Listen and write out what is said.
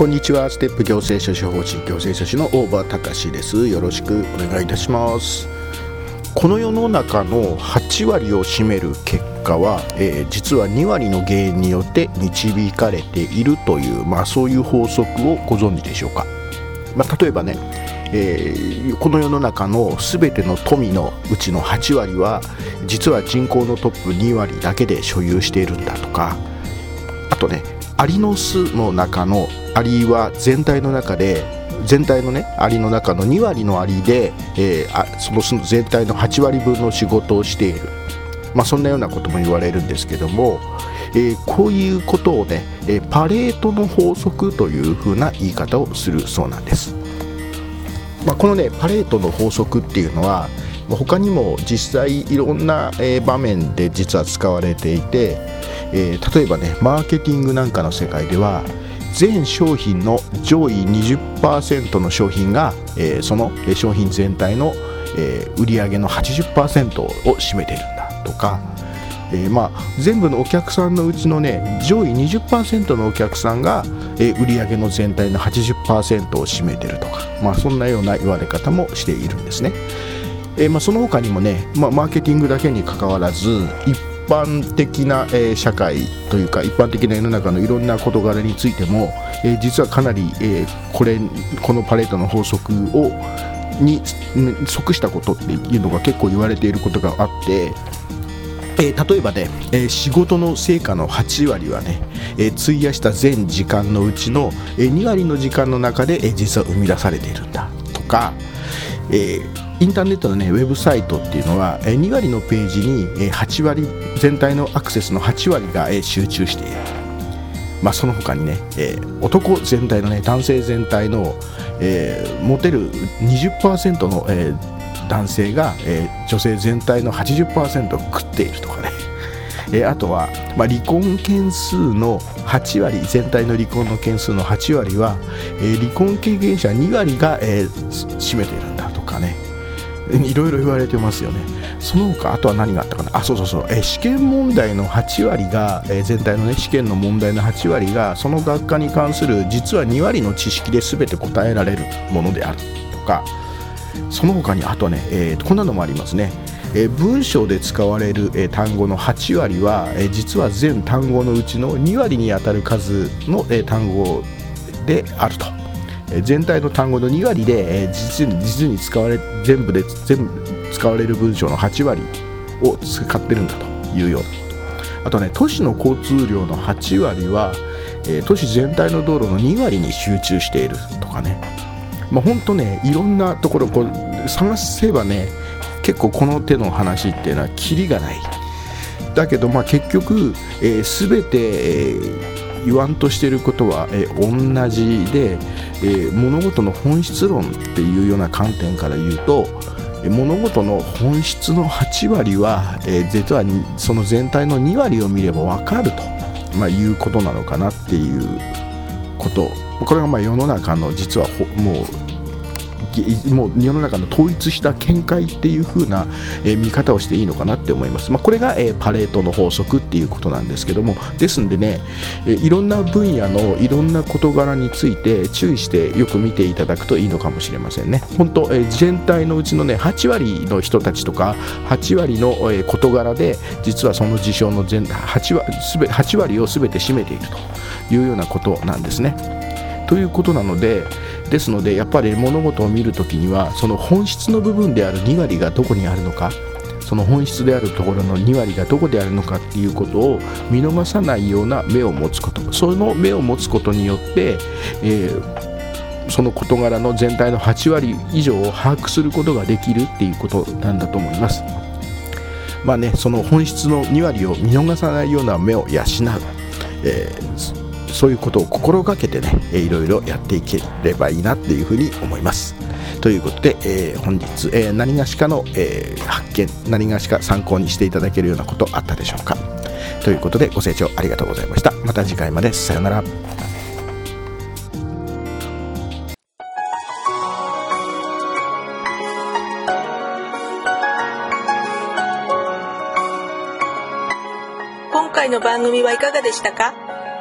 こんにちは。ステップ行政書士法人行政書士の大場隆です。よろしくお願いいたします。この世の中の8割を占める結果は、えー、実は2割の原因によって導かれているという、まあ、そういう法則をご存知でしょうか、まあ、例えばね、えー、この世の中の全ての富のうちの8割は実は人口のトップ2割だけで所有しているんだとか。あとねアリの巣の中のアリは全体の中で全体のねアリの中の2割のアリで、えー、あその全体の8割分の仕事をしている、まあ、そんなようなことも言われるんですけども、えー、こういうことをね、えパレートの法則というふうな言い方をするそうなんです、まあ、このねパレートの法則っていうのは他にも実際いろんな場面で実は使われていて、えー、例えばねマーケティングなんかの世界では全商品の上位20%の商品が、えー、その商品全体の、えー、売上の80%を占めているんだとか、えー、まあ、全部のお客さんのうちのね上位20%のお客さんが、えー、売上の全体の80%を占めているとか、まあ、そんなような言われ方もしているんですね。えまあ、その他にもね、まあ、マーケティングだけにかかわらず一般的な、えー、社会というか一般的な世の中のいろんな事柄についても、えー、実はかなり、えー、これこのパレートの法則をに即したことっていうのが結構言われていることがあって、えー、例えばね、えー、仕事の成果の8割はね、えー、費やした全時間のうちの、え2割の時間の中で、え実は生み出されているんだとか、えーインターネットの、ね、ウェブサイトっていうのは2割のページに8割全体のアクセスの8割が集中している、まあ、その他にね男全体の、ね、男性全体の、えー、モテる20%の、えー、男性が、えー、女性全体の80%を食っているとかね。えあとは、まあ、離婚件数の8割全体の離婚の件数の8割は、え離婚経験者2割が、え占めているんだとかね。いろいろ言われてますよね。その他あとは何があったかな。あそうそうそう。え試験問題の8割が、え全体のね試験の問題の8割がその学科に関する実は2割の知識で全て答えられるものであるとかその他にあとね、えー、こんなのもありますね。え文章で使われる、単語の8割は、え実は全単語のうちの2割に当たる数の、え単語であると。全体の単語の2割で、実に使われ全部で全部使われる文章の8割を使ってるんだというような。あとね都市の交通量の8割は、都市全体の道路の2割に集中しているとかね。まあ本当ねいろんなところこう探せばね結構この手の話っていうのはキリがない。だけどまあ結局、えー、全て、えー言わんとしていることは、え同じで、え物事の本質論っていうような観点から言うと物事の本質の8割は、え実はその全体の2割を見れば分かると、まあ、いうことなのかなっていうこと。これがまあ世の中の実はもうもう世の中の統一した見解っていう風な、えー、見方をしていいのかなって思います、まあ、これが、えー、パレートの法則っていうことなんですけどもですんでね、えー、いろんな分野のいろんな事柄について注意してよく見ていただくといいのかもしれませんね。本当、えー、全体のうちのね8割の人たちとか8割の、えー、事柄で実はその事象の全 8, 割 ,8 割を全て占めているというようなことなんですね。ということなのでですのでやっぱり物事を見るときにはその本質の部分である2割がどこにあるのかその本質であるところの2割がどこであるのかっていうことを見逃さないような目を持つことその目を持つことによって、えー、その事柄の全体の8割以上を把握することができるっていうことなんだと思います。まあね、その本質の2割を見逃さないような目を養う、えー、そういうことを心がけてね、いろいろやっていければいいなっていうふうに思います。ということで、えー、本日、えー、何がしかの、えー、発見何がしか参考にしていただけるようなことあったでしょうか。ということでご清聴ありがとうございました。また次回まで。さようなら。今回の番組はいかがでしたか？